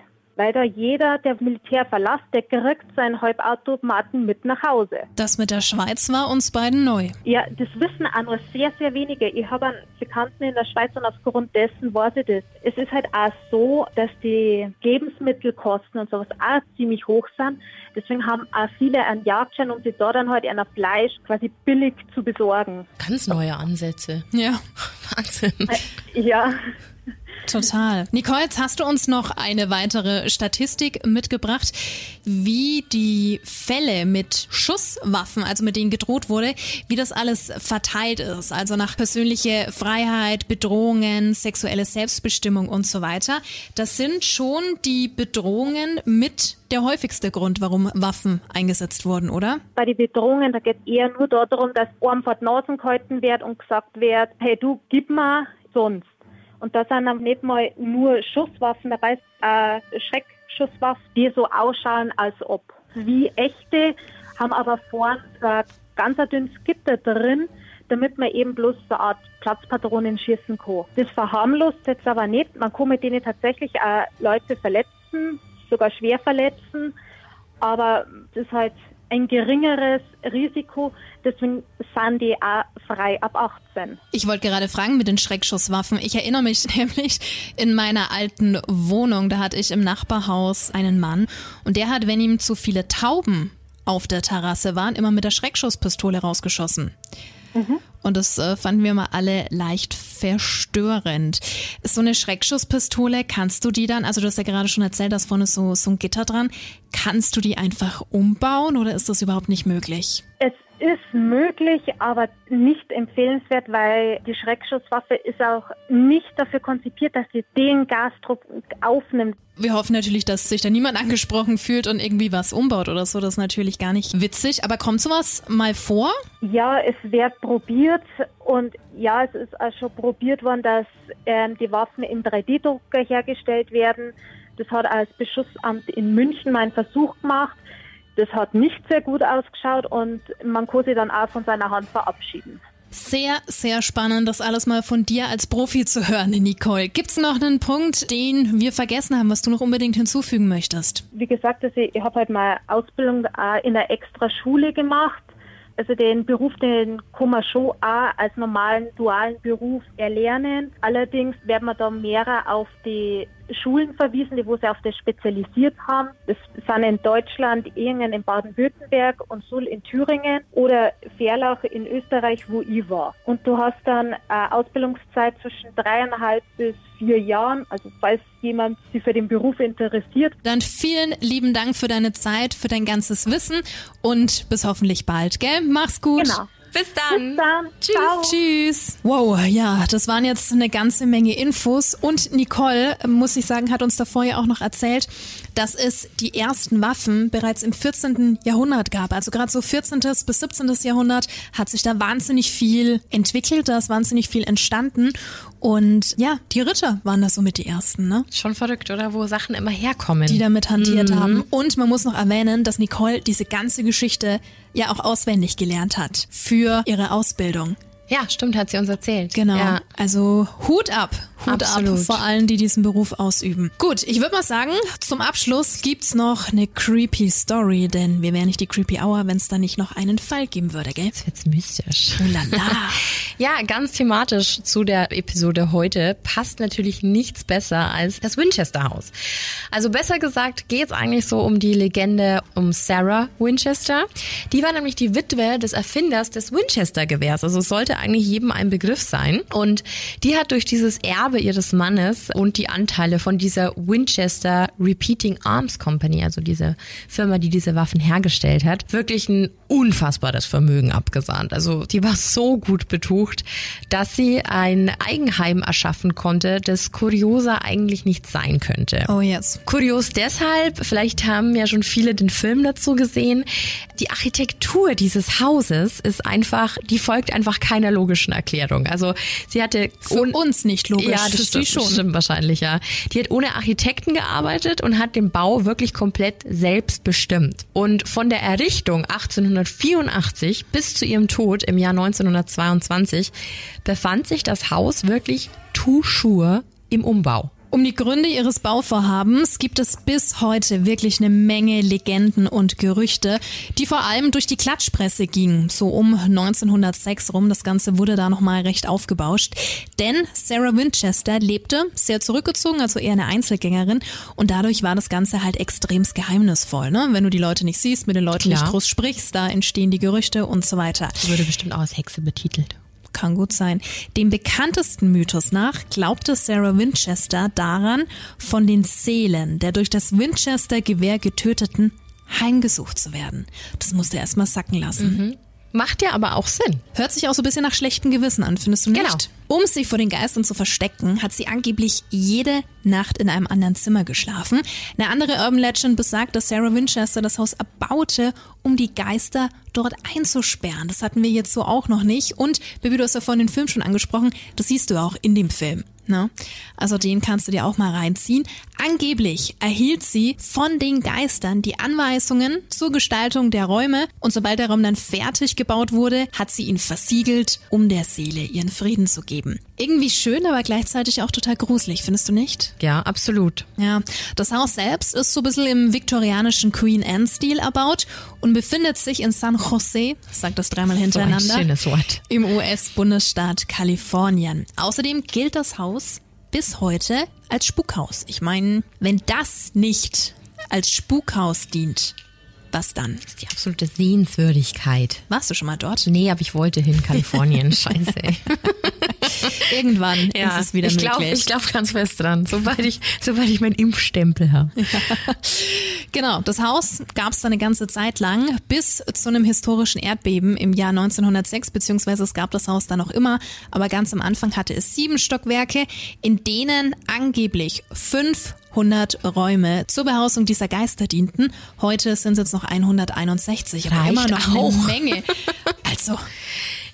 weil da jeder, der Militär verlässt, der kriegt seinen Halbautomaten mit nach Hause. Das mit der Schweiz war uns beiden neu. Ja, das wissen auch nur sehr, sehr wenige. Ich habe einen Bekannten in der Schweiz und aufgrund dessen weiß ich das. Es ist halt auch so, dass die Lebensmittelkosten und sowas auch ziemlich hoch sind. Deswegen haben auch viele einen Jagdschein, um sich da dann halt ein Fleisch quasi billig zu besorgen. Ganz neue Ansätze. Ja. Wahnsinn. Ja. Total. Nicole, jetzt hast du uns noch eine weitere Statistik mitgebracht, wie die Fälle mit Schusswaffen, also mit denen gedroht wurde, wie das alles verteilt ist. Also nach persönliche Freiheit, Bedrohungen, sexuelle Selbstbestimmung und so weiter. Das sind schon die Bedrohungen mit der häufigste Grund, warum Waffen eingesetzt wurden, oder? Bei den Bedrohungen, da geht es eher nur darum, dass einem vor die Nasen gehalten wird und gesagt wird, hey du, gib mal sonst. Und da sind dann nicht mal nur Schusswaffen dabei, äh, Schreckschusswaffen, die so ausschauen, als ob wie echte, haben aber vorne äh, ganz ein dünnes Gitter drin, damit man eben bloß so eine Art Platzpatronen schießen kann. Das verharmlost jetzt aber nicht. Man kann mit denen tatsächlich auch Leute verletzen, sogar schwer verletzen. Aber das ist halt ein geringeres Risiko. Deswegen sind die auch frei ab 18. Ich wollte gerade fragen mit den Schreckschusswaffen. Ich erinnere mich nämlich in meiner alten Wohnung, da hatte ich im Nachbarhaus einen Mann und der hat, wenn ihm zu viele Tauben auf der Terrasse waren, immer mit der Schreckschusspistole rausgeschossen. Mhm. Und das äh, fanden wir mal alle leicht verstörend. So eine Schreckschusspistole, kannst du die dann, also du hast ja gerade schon erzählt, dass vorne so, so ein Gitter dran, kannst du die einfach umbauen oder ist das überhaupt nicht möglich? Es ist möglich, aber nicht empfehlenswert, weil die Schreckschusswaffe ist auch nicht dafür konzipiert, dass sie den Gasdruck aufnimmt. Wir hoffen natürlich, dass sich da niemand angesprochen fühlt und irgendwie was umbaut oder so. Das ist natürlich gar nicht witzig. Aber kommt sowas mal vor? Ja, es wird probiert und ja, es ist auch schon probiert worden, dass ähm, die Waffen im 3D-Drucker hergestellt werden. Das hat als Beschussamt in München mal einen Versuch gemacht. Das hat nicht sehr gut ausgeschaut und man kann sich dann auch von seiner Hand verabschieden. Sehr, sehr spannend, das alles mal von dir als Profi zu hören, Nicole. Gibt es noch einen Punkt, den wir vergessen haben, was du noch unbedingt hinzufügen möchtest? Wie gesagt, also ich habe halt mal Ausbildung in einer extra Schule gemacht. Also den Beruf, den kann man schon auch als normalen dualen Beruf erlernen. Allerdings werden wir da mehr auf die Schulen verwiesen, die wo sie auf das spezialisiert haben. Das sind in Deutschland Ehingen in Baden-Württemberg und Suhl in Thüringen oder Verlach in Österreich, wo ich war. Und du hast dann eine Ausbildungszeit zwischen dreieinhalb bis vier Jahren. Also falls jemand sich für den Beruf interessiert. Dann vielen lieben Dank für deine Zeit, für dein ganzes Wissen und bis hoffentlich bald, gell? Mach's gut. Genau. Bis dann. Bis dann. Tschüss. Ciao. Tschüss. Wow, ja, das waren jetzt eine ganze Menge Infos. Und Nicole, muss ich sagen, hat uns davor ja auch noch erzählt, dass es die ersten Waffen bereits im 14. Jahrhundert gab. Also gerade so 14. bis 17. Jahrhundert hat sich da wahnsinnig viel entwickelt, da ist wahnsinnig viel entstanden. Und ja, die Ritter waren das so mit die ersten, ne? Schon verrückt, oder? Wo Sachen immer herkommen. Die damit hantiert haben. Und man muss noch erwähnen, dass Nicole diese ganze Geschichte ja auch auswendig gelernt hat für ihre Ausbildung. Ja, stimmt, hat sie uns erzählt. Genau. Ja. Also Hut ab. Hut Absolut. ab vor allen, die diesen Beruf ausüben. Gut, ich würde mal sagen, zum Abschluss gibt's noch eine creepy Story, denn wir wären nicht die Creepy Hour, wenn es da nicht noch einen Fall geben würde, gell? Jetzt wird's mystisch. Oh la la. Ja, ganz thematisch zu der Episode heute passt natürlich nichts besser als das Winchester Haus. Also besser gesagt geht's eigentlich so um die Legende um Sarah Winchester. Die war nämlich die Witwe des Erfinders des Winchester Gewehrs. Also es sollte eigentlich jedem ein Begriff sein. Und die hat durch dieses Erbe ihres Mannes und die Anteile von dieser Winchester Repeating Arms Company, also diese Firma, die diese Waffen hergestellt hat, wirklich ein unfassbares Vermögen abgesahnt. Also die war so gut betucht, dass sie ein Eigenheim erschaffen konnte, das kurioser eigentlich nicht sein könnte. Oh yes. Kurios deshalb, vielleicht haben ja schon viele den Film dazu gesehen, die Architektur dieses Hauses ist einfach, die folgt einfach keiner logischen Erklärung. Also sie hatte Für uns nicht logisch, ja, für das sie stimmt, schon. stimmt wahrscheinlich, ja. Die hat ohne Architekten gearbeitet und hat den Bau wirklich komplett selbst bestimmt. Und von der Errichtung 1884 bis zu ihrem Tod im Jahr 1922 befand sich das Haus wirklich toujours im Umbau. Um die Gründe ihres Bauvorhabens gibt es bis heute wirklich eine Menge Legenden und Gerüchte, die vor allem durch die Klatschpresse gingen. So um 1906 rum. Das Ganze wurde da nochmal recht aufgebauscht. Denn Sarah Winchester lebte sehr zurückgezogen, also eher eine Einzelgängerin. Und dadurch war das Ganze halt extremst geheimnisvoll. Ne? Wenn du die Leute nicht siehst, mit den Leuten Klar. nicht groß sprichst, da entstehen die Gerüchte und so weiter. Die wurde bestimmt auch als Hexe betitelt. Kann gut sein. Dem bekanntesten Mythos nach glaubte Sarah Winchester daran, von den Seelen der durch das Winchester-Gewehr getöteten heimgesucht zu werden. Das musste er erstmal sacken lassen. Macht ja aber auch Sinn. Hört sich auch so ein bisschen nach schlechtem Gewissen an, findest du nicht? Genau. Um sich vor den Geistern zu verstecken, hat sie angeblich jede Nacht in einem anderen Zimmer geschlafen. Eine andere Urban Legend besagt, dass Sarah Winchester das Haus erbaute, um die Geister dort einzusperren. Das hatten wir jetzt so auch noch nicht. Und, Baby, du hast ja vorhin den Film schon angesprochen, das siehst du auch in dem Film. Ne? Also den kannst du dir auch mal reinziehen. Angeblich erhielt sie von den Geistern die Anweisungen zur Gestaltung der Räume und sobald der Raum dann fertig gebaut wurde, hat sie ihn versiegelt, um der Seele ihren Frieden zu geben. Irgendwie schön, aber gleichzeitig auch total gruselig, findest du nicht? Ja, absolut. Ja, das Haus selbst ist so ein bisschen im viktorianischen Queen Anne-Stil erbaut und befindet sich in San Jose, sagt das dreimal hintereinander, So ein schönes Wort. im US-Bundesstaat Kalifornien. Außerdem gilt das Haus bis heute als Spukhaus. Ich meine, wenn das nicht als Spukhaus dient, Was dann? Das ist die absolute Sehenswürdigkeit. Warst du schon mal dort? Nee, aber ich wollte hin, Kalifornien. Scheiße. Ey. Irgendwann ist es wieder ich glaub, möglich. Ich glaube ganz fest dran, sobald ich, sobald ich meinen Impfstempel habe. Genau, das Haus gab es eine ganze Zeit lang bis zu einem historischen Erdbeben im Jahr 1906, beziehungsweise es gab das Haus dann noch immer, aber ganz am Anfang hatte es sieben Stockwerke, in denen angeblich 500 Räume zur Behausung dieser Geister dienten. Heute sind es jetzt noch 161, aber Reicht immer noch auch. eine Menge. Also,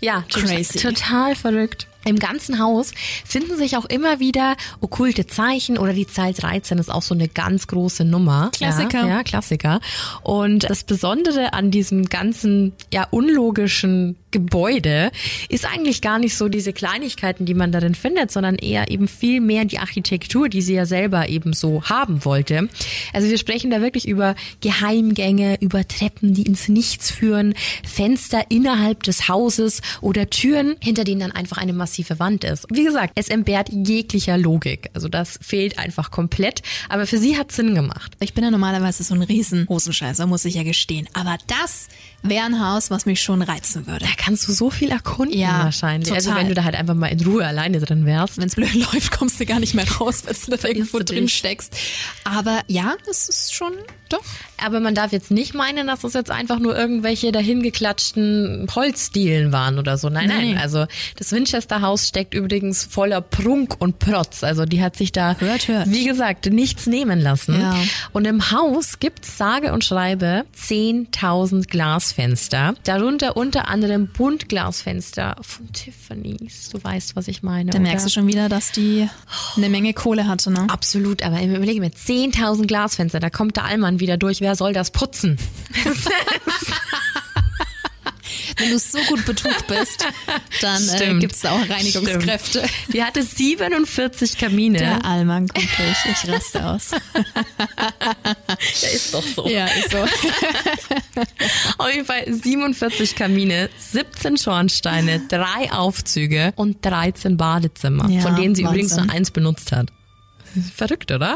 Ja, Crazy. Total, total verrückt. Im ganzen Haus finden sich auch immer wieder okkulte Zeichen oder die Zahl 13 ist auch so eine ganz große Nummer. Klassiker. Ja, ja, Klassiker. Und das Besondere an diesem ganzen, ja, unlogischen Gebäude ist eigentlich gar nicht so diese Kleinigkeiten, die man darin findet, sondern eher eben viel mehr die Architektur, die sie ja selber eben so haben wollte. Also wir sprechen da wirklich über Geheimgänge, über Treppen, die ins Nichts führen, Fenster innerhalb des Hauses oder Türen, hinter denen dann einfach eine massive Wand ist. Wie gesagt, es entbehrt jeglicher Logik. Also das fehlt einfach komplett. Aber für sie hat Sinn gemacht. ich bin ja normalerweise so ein Riesenhosenscheißer, muss ich ja gestehen. Aber das wäre ein Haus, was mich schon reizen würde. Da kannst du so viel erkunden Ja, wahrscheinlich. Also total. wenn du da halt einfach mal in Ruhe alleine drin wärst. Wenn es blöd läuft, kommst du gar nicht mehr raus, weil du da irgendwo drin steckst. Aber ja, es ist schon doch. Aber man darf jetzt nicht meinen, dass es jetzt einfach nur irgendwelche dahingeklatschten Holzdielen waren oder so. Nein, Nee. nein. Also das Winchester Haus steckt übrigens voller Prunk und Protz. Also die hat sich da, Hört, hört. wie gesagt, nichts nehmen lassen. Ja. Und im Haus gibt's sage und schreibe 10.000 Glasfenster. Darunter unter anderem Buntglasfenster von Tiffany's. Du weißt, was ich meine. Da merkst du oder? schon wieder, dass die eine Menge Kohle hatte, ne? Absolut, aber überlege mir, 10.000 Glasfenster, da kommt der Allmann wieder durch. Wer soll das putzen? Wenn du so gut betucht bist, dann äh, Stimmt. gibt's da auch Reinigungskräfte. Die hatte 47 Kamine. Der Allmann kommt durch. Ich raste aus. Der ist doch so. Ja, ist so. Auf jeden Fall 47 Kamine, 17 Schornsteine, drei Aufzüge und 13 Badezimmer, Ja, von denen sie übrigens Wahnsinn. nur eins benutzt hat. Verrückt, oder?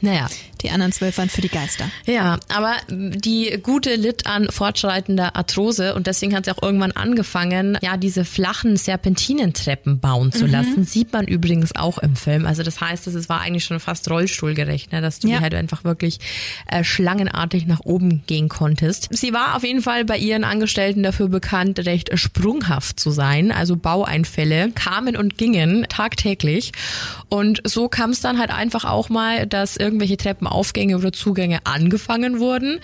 Naja. Die anderen zwölf waren für die Geister. Ja, aber die Gute litt an fortschreitender Arthrose und deswegen hat sie auch irgendwann angefangen, ja, diese flachen Serpentinentreppen bauen zu lassen. Sieht man übrigens auch im Film. Also das heißt, es war eigentlich schon fast rollstuhlgerecht, ne, dass du Ja. halt einfach wirklich äh, schlangenartig nach oben gehen konntest. Sie war auf jeden Fall bei ihren Angestellten dafür bekannt, recht sprunghaft zu sein. Also Baueinfälle kamen und gingen tagtäglich. Und so kam es dann halt einfach auch mal, dass irgendwelche Treppenaufgänge oder Zugänge angefangen wurden,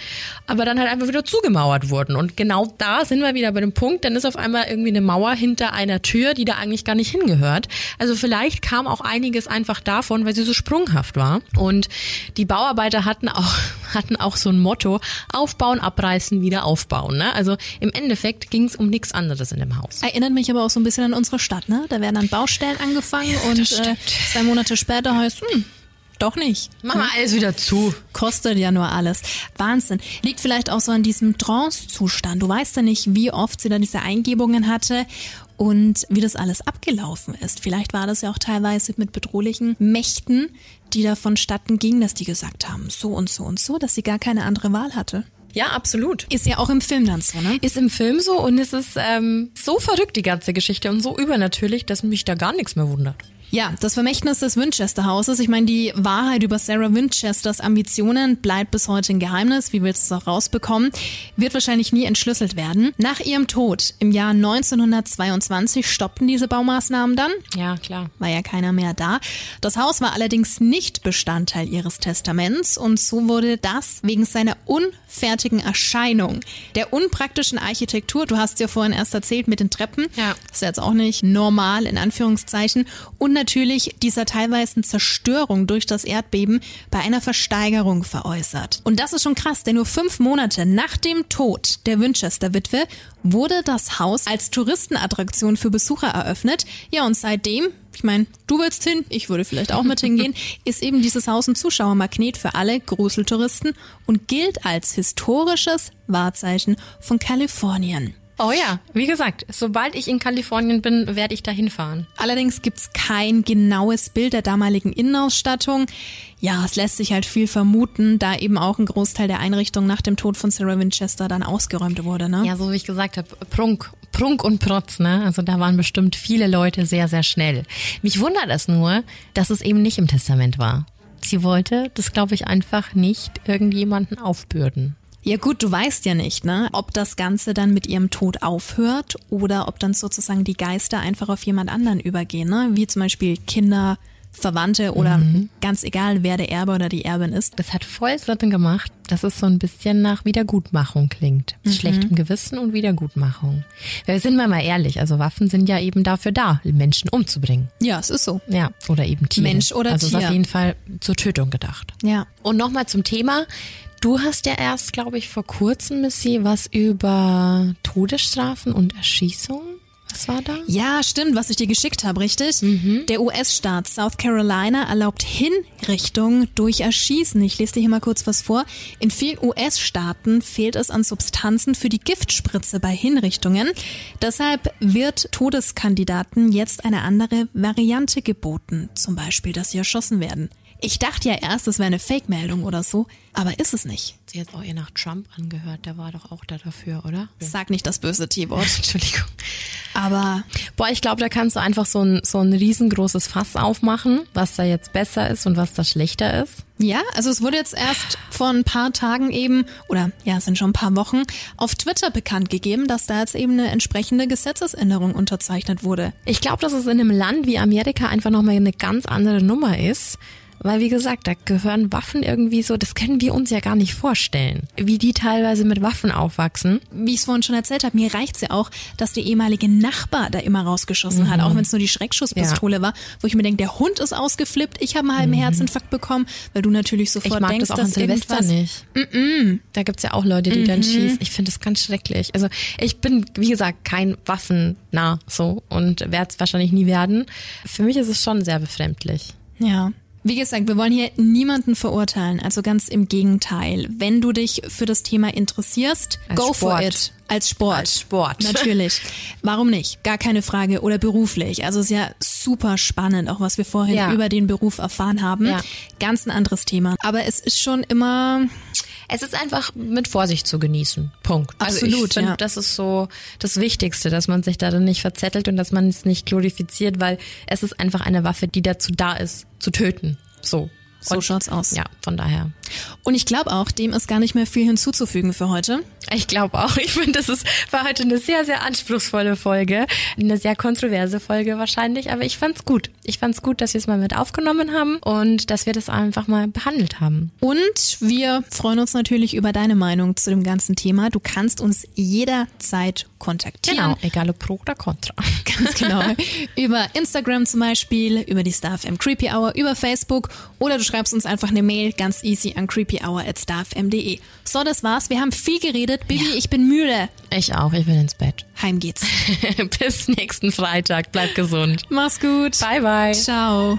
aber dann halt einfach wieder zugemauert wurden. Und genau da sind wir wieder bei dem Punkt, dann ist auf einmal irgendwie eine Mauer hinter einer Tür, die da eigentlich gar nicht hingehört. Also vielleicht kam auch einiges einfach davon, weil sie so sprunghaft war. Und die Bauarbeiter hatten auch, hatten auch so ein Motto, aufbauen, abreißen, wieder aufbauen. Ne? Also im Endeffekt ging es um nichts anderes in dem Haus. Erinnert mich aber auch so ein bisschen an unsere Stadt, ne? Da werden dann Baustellen angefangen und äh, zwei Monate später heißt, hm, doch nicht. Mach mal alles wieder zu. Kostet ja nur alles. Wahnsinn. Liegt vielleicht auch so an diesem Trance-Zustand. Du weißt ja nicht, wie oft sie da diese Eingebungen hatte und wie das alles abgelaufen ist. Vielleicht war das ja auch teilweise mit bedrohlichen Mächten, die da vonstatten gingen, dass die gesagt haben, so und so und so, dass sie gar keine andere Wahl hatte. Ja, absolut. Ist ja auch im Film dann so, ne? Ist im Film so und es ist ähm, so verrückt, die ganze Geschichte und so übernatürlich, dass mich da gar nichts mehr wundert. Ja, das Vermächtnis des Winchester-Hauses. Ich meine, die Wahrheit über Sarah Winchesters Ambitionen bleibt bis heute ein Geheimnis. Wie willst du es auch rausbekommen? Wird wahrscheinlich nie entschlüsselt werden. Nach ihrem Tod im Jahr 1922 stoppten diese Baumaßnahmen dann. Ja, klar. War ja keiner mehr da. Das Haus war allerdings nicht Bestandteil ihres Testaments und so wurde das wegen seiner unfertigen Erscheinung, der unpraktischen Architektur, du hast ja vorhin erst erzählt mit den Treppen, Ja. ist ja jetzt auch nicht normal in Anführungszeichen und natürlich dieser teilweisen Zerstörung durch das Erdbeben bei einer Versteigerung veräußert. Und das ist schon krass, denn nur fünf Monate nach dem Tod der Winchester-Witwe wurde das Haus als Touristenattraktion für Besucher eröffnet. Ja, und seitdem, ich meine, du willst hin, ich würde vielleicht auch mit hingehen, ist eben dieses Haus ein Zuschauermagnet für alle Gruseltouristen und gilt als historisches Wahrzeichen von Kalifornien. Oh ja, wie gesagt, sobald ich in Kalifornien bin, werde ich dahin fahren. Allerdings gibt's kein genaues Bild der damaligen Innenausstattung. Ja, es lässt sich halt viel vermuten, da eben auch ein Großteil der Einrichtung nach dem Tod von Sarah Winchester dann ausgeräumt wurde. Ne? Ja, so wie ich gesagt habe, Prunk, Prunk und Protz, ne? Also da waren bestimmt viele Leute sehr, sehr schnell. Mich wundert es nur, dass es eben nicht im Testament war. Sie wollte das, glaube ich, einfach nicht irgendjemanden aufbürden. Ja gut, du weißt ja nicht, ne, ob das Ganze dann mit ihrem Tod aufhört oder ob dann sozusagen die Geister einfach auf jemand anderen übergehen, ne? Wie zum Beispiel Kinder, Verwandte oder mhm. ganz egal, wer der Erbe oder die Erbin ist. Das hat voll Sinn gemacht, dass es so ein bisschen nach Wiedergutmachung klingt. Mhm. Schlechtem Gewissen und Wiedergutmachung. Wir sind mal mal ehrlich, also Waffen sind ja eben dafür da, Menschen umzubringen. Ja, es ist so. Ja, oder eben Tiere. Mensch oder also Tier. Also ist auf jeden Fall zur Tötung gedacht. Ja. Und nochmal zum Thema. Du hast ja erst, glaube ich, vor kurzem, Missy, was über Todesstrafen und Erschießungen was war da? Ja, stimmt, was ich dir geschickt habe, richtig? Mhm. Der US-Staat South Carolina erlaubt Hinrichtung durch Erschießen. Ich lese dir hier mal kurz was vor. In vielen US-Staaten fehlt es an Substanzen für die Giftspritze bei Hinrichtungen. Deshalb wird Todeskandidaten jetzt eine andere Variante geboten. Zum Beispiel, dass sie erschossen werden. Ich dachte ja erst, es wäre eine Fake-Meldung oder so, aber ist es nicht. Sie hat auch ihr nach Trump angehört, der war doch auch da dafür, oder? Sag nicht das böse T-Wort. Entschuldigung. Aber. Boah, ich glaube, da kannst du einfach so ein, so ein riesengroßes Fass aufmachen, was da jetzt besser ist und was da schlechter ist. Ja, also es wurde jetzt erst vor ein paar Tagen eben, oder ja, es sind schon ein paar Wochen, auf Twitter bekannt gegeben, dass da jetzt eben eine entsprechende Gesetzesänderung unterzeichnet wurde. Ich glaube, dass es in einem Land wie Amerika einfach nochmal eine ganz andere Nummer ist. Weil, wie gesagt, da gehören Waffen irgendwie so, das können wir uns ja gar nicht vorstellen, wie die teilweise mit Waffen aufwachsen. Wie ich es vorhin schon erzählt habe, mir reicht's ja auch, dass der ehemalige Nachbar da immer rausgeschossen mhm. hat, auch wenn es nur die Schreckschusspistole ja. war, wo ich mir denke, der Hund ist ausgeflippt, ich habe einen halben mhm. Herzinfarkt bekommen, weil du natürlich sofort ich mag denkst, das auch dass Silvester nicht. Mm -mm. Da gibt's ja auch Leute, die mhm. dann schießen. Ich finde das ganz schrecklich. Also ich bin, wie gesagt, kein Waffennah so und werde es wahrscheinlich nie werden. Für mich ist es schon sehr befremdlich. Ja. Wie gesagt, wir wollen hier niemanden verurteilen, also ganz im Gegenteil. Wenn du dich für das Thema interessierst, Als go Sport. for it. Als Sport. Als Sport. Natürlich. Warum nicht? Gar keine Frage. Oder beruflich. Also ist ja super spannend, auch was wir vorhin Ja. über den Beruf erfahren haben. Ja. Ganz ein anderes Thema. Aber es ist schon immer, Es ist einfach mit Vorsicht zu genießen. Punkt. also Absolut, ich finde, ja. das ist so das Wichtigste, dass man sich da dann nicht verzettelt und dass man es nicht glorifiziert, weil es ist einfach eine Waffe, die dazu da ist, zu töten. So. so Und- schaut's aus. Ja, von daher. Und ich glaube auch, dem ist gar nicht mehr viel hinzuzufügen für heute. Ich glaube auch. Ich finde, das ist, war heute eine sehr, sehr anspruchsvolle Folge. Eine sehr kontroverse Folge wahrscheinlich, aber ich fand's gut. Ich fand's gut, dass wir es mal mit aufgenommen haben und dass wir das einfach mal behandelt haben. Und wir freuen uns natürlich über deine Meinung zu dem ganzen Thema. Du kannst uns jederzeit kontaktieren. Egal ob pro oder contra. Ganz genau. über Instagram zum Beispiel, über die StarFM Creepy Hour, über Facebook oder du schreibst uns einfach eine Mail ganz easy an creepyhour@starfm.de. So, das war's. Wir haben viel geredet. Bibi, ich bin müde. Ich auch. Ich will ins Bett. Heim geht's. Bis nächsten Freitag. Bleib gesund. Mach's gut. Bye, bye. Ciao.